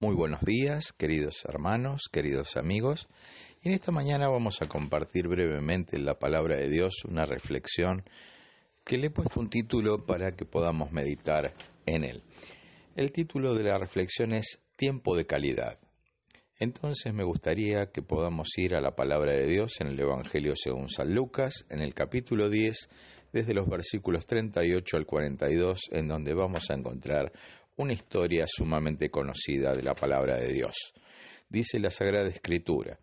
Muy buenos días, queridos hermanos, queridos amigos. En esta mañana vamos a compartir brevemente la palabra de Dios, una reflexión que le he puesto un título para que podamos meditar en él. El título de la reflexión es Tiempo de calidad. Entonces me gustaría que podamos ir a la palabra de Dios en el Evangelio según San Lucas, en el capítulo 10, desde los versículos 38 al 42, en donde vamos a encontrar una historia sumamente conocida de la palabra de Dios. Dice la Sagrada Escritura,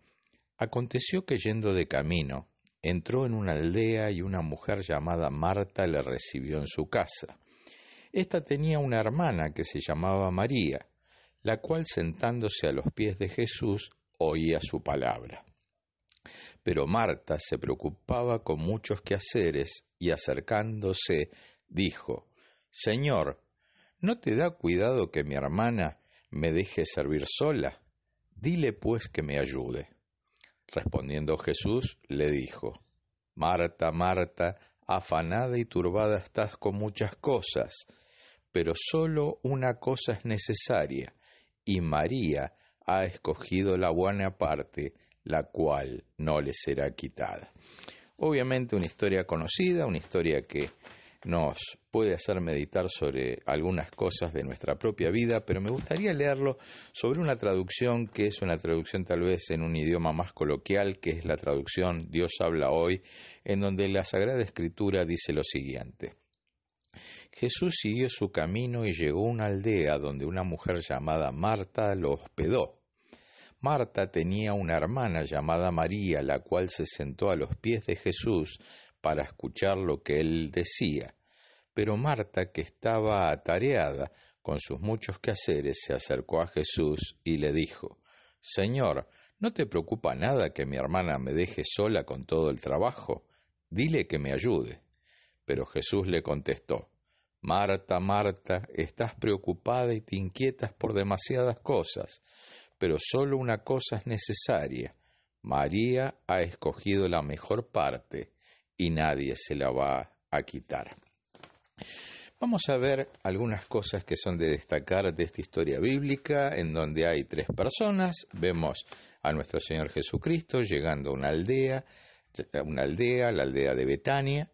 Aconteció que yendo de camino, entró en una aldea y una mujer llamada Marta le recibió en su casa. Esta tenía una hermana que se llamaba María, la cual sentándose a los pies de Jesús oía su palabra. Pero Marta se preocupaba con muchos quehaceres y acercándose dijo, Señor, ¿no te da cuidado que mi hermana me deje servir sola? Dile pues que me ayude. Respondiendo Jesús le dijo, Marta, Marta, afanada y turbada estás con muchas cosas, pero sólo una cosa es necesaria, y María ha escogido la buena parte, la cual no le será quitada. Obviamente una historia conocida, una historia que nos puede hacer meditar sobre algunas cosas de nuestra propia vida, pero me gustaría leerlo sobre una traducción que es una traducción tal vez en un idioma más coloquial, que es la traducción Dios habla hoy, en donde la Sagrada Escritura dice lo siguiente. Jesús siguió su camino y llegó a una aldea donde una mujer llamada Marta lo hospedó. Marta tenía una hermana llamada María, la cual se sentó a los pies de Jesús para escuchar lo que él decía. Pero Marta, que estaba atareada con sus muchos quehaceres, se acercó a Jesús y le dijo, Señor, ¿no te preocupa nada que mi hermana me deje sola con todo el trabajo? Dile que me ayude. Pero Jesús le contestó, Marta, Marta, estás preocupada y te inquietas por demasiadas cosas, pero solo una cosa es necesaria. María ha escogido la mejor parte y nadie se la va a quitar. Vamos a ver algunas cosas que son de destacar de esta historia bíblica, en donde hay tres personas. Vemos a nuestro Señor Jesucristo llegando a una aldea, una aldea, la aldea de Betania,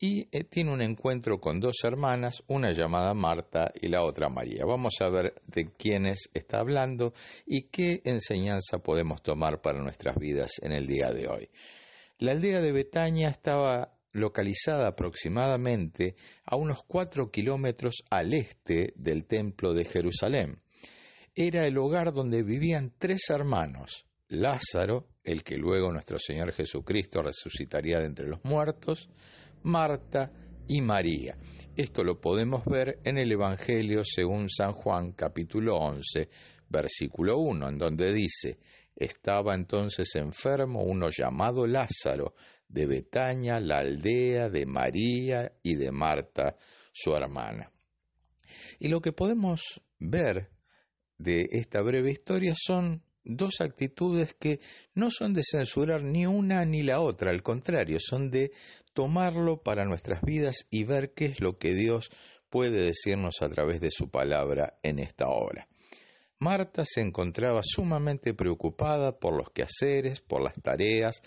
y eh, tiene un encuentro con dos hermanas, una llamada Marta y la otra María. Vamos a ver de quiénes está hablando y qué enseñanza podemos tomar para nuestras vidas en el día de hoy. La aldea de Betania estaba localizada aproximadamente a unos cuatro kilómetros al este del templo de Jerusalén. Era el hogar donde vivían tres hermanos, Lázaro, el que luego nuestro Señor Jesucristo resucitaría de entre los muertos, Marta y María. Esto lo podemos ver en el Evangelio según San Juan capítulo 11, versículo 1, en donde dice, estaba entonces enfermo uno llamado Lázaro, de Betania, la aldea de María y de Marta, su hermana. Y lo que podemos ver de esta breve historia son dos actitudes que no son de censurar ni una ni la otra, al contrario, son de tomarlo para nuestras vidas y ver qué es lo que Dios puede decirnos a través de su palabra en esta hora. Marta se encontraba sumamente preocupada por los quehaceres, por las tareas,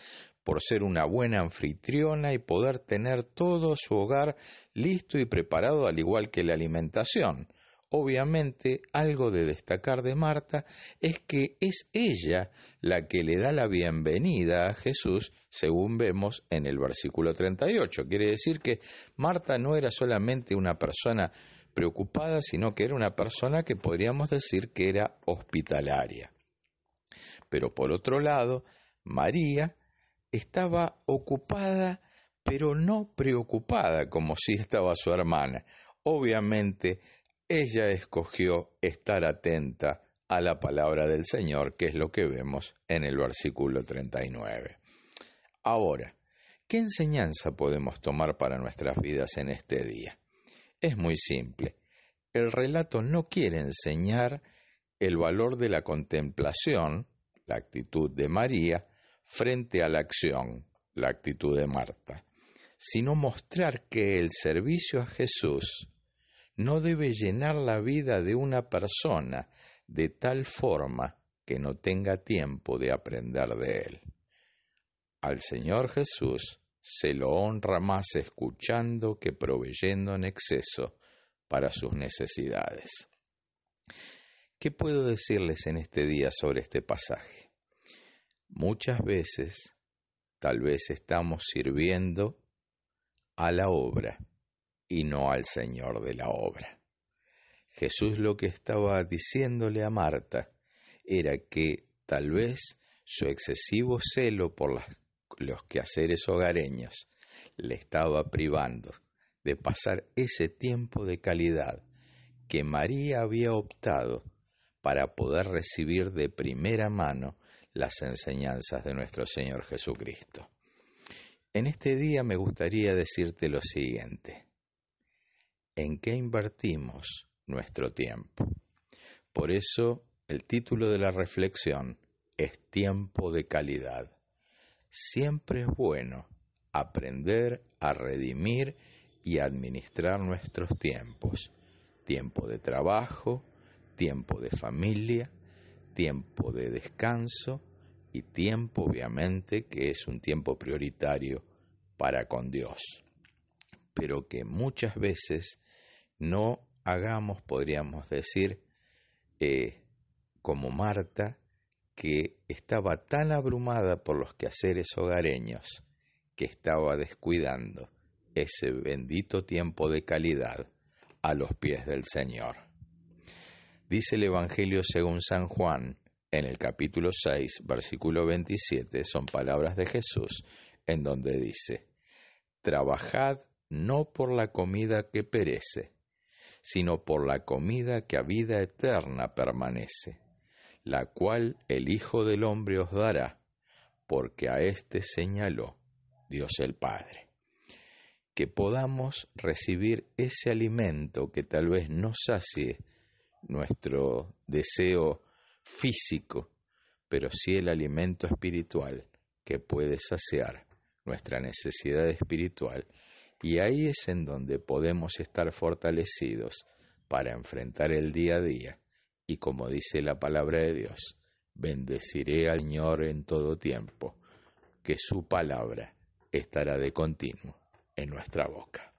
por ser una buena anfitriona y poder tener todo su hogar listo y preparado al igual que la alimentación. Obviamente, algo de destacar de Marta es que es ella la que le da la bienvenida a Jesús, según vemos en el versículo 38. Quiere decir que Marta no era solamente una persona preocupada, sino que era una persona que podríamos decir que era hospitalaria. Pero por otro lado, María estaba ocupada, pero no preocupada como si estaba su hermana. Obviamente ella escogió estar atenta a la palabra del Señor, que es lo que vemos en el versículo 39. Ahora, ¿qué enseñanza podemos tomar para nuestras vidas en este día? Es muy simple. El relato no quiere enseñar el valor de la contemplación, la actitud de María, frente a la acción, la actitud de Marta, sino mostrar que el servicio a Jesús no debe llenar la vida de una persona, de tal forma que no tenga tiempo de aprender de él. Al Señor Jesús se lo honra más escuchando que proveyendo en exceso para sus necesidades. ¿Qué puedo decirles en este día sobre este pasaje? Muchas veces, tal vez estamos sirviendo a la obra y no al Señor de la obra. Jesús lo que estaba diciéndole a Marta era que tal vez su excesivo celo por los quehaceres hogareños le estaba privando de pasar ese tiempo de calidad que María había optado para poder recibir de primera mano las enseñanzas de nuestro Señor Jesucristo. En este día me gustaría decirte lo siguiente. ¿En qué invertimos nuestro tiempo? Por eso el título de la reflexión es Tiempo de calidad. Siempre es bueno aprender a redimir y administrar nuestros tiempos. Tiempo de trabajo, tiempo de familia, tiempo de descanso y tiempo obviamente que es un tiempo prioritario para con Dios. Pero que muchas veces no hagamos, podríamos decir, eh, como Marta, que estaba tan abrumada por los quehaceres hogareños que estaba descuidando ese bendito tiempo de calidad a los pies del Señor. Dice el Evangelio según San Juan, en el capítulo 6, versículo 27, son palabras de Jesús, en donde dice, Trabajad no por la comida que perece, sino por la comida que a vida eterna permanece, la cual el Hijo del Hombre os dará, porque a éste señaló Dios el Padre. Que podamos recibir ese alimento que tal vez no sacie nuestro deseo físico, pero sí el alimento espiritual que puede saciar nuestra necesidad espiritual. Y ahí es en donde podemos estar fortalecidos para enfrentar el día a día. Y como dice la palabra de Dios, bendeciré al Señor en todo tiempo, que su palabra estará de continuo en nuestra boca.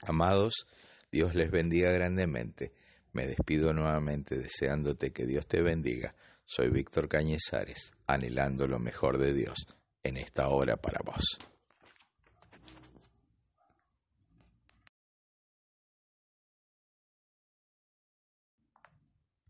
Amados, Dios les bendiga grandemente me despido nuevamente deseándote que Dios te bendiga. Soy Víctor Cañizares, anhelando lo mejor de Dios en esta hora para vos.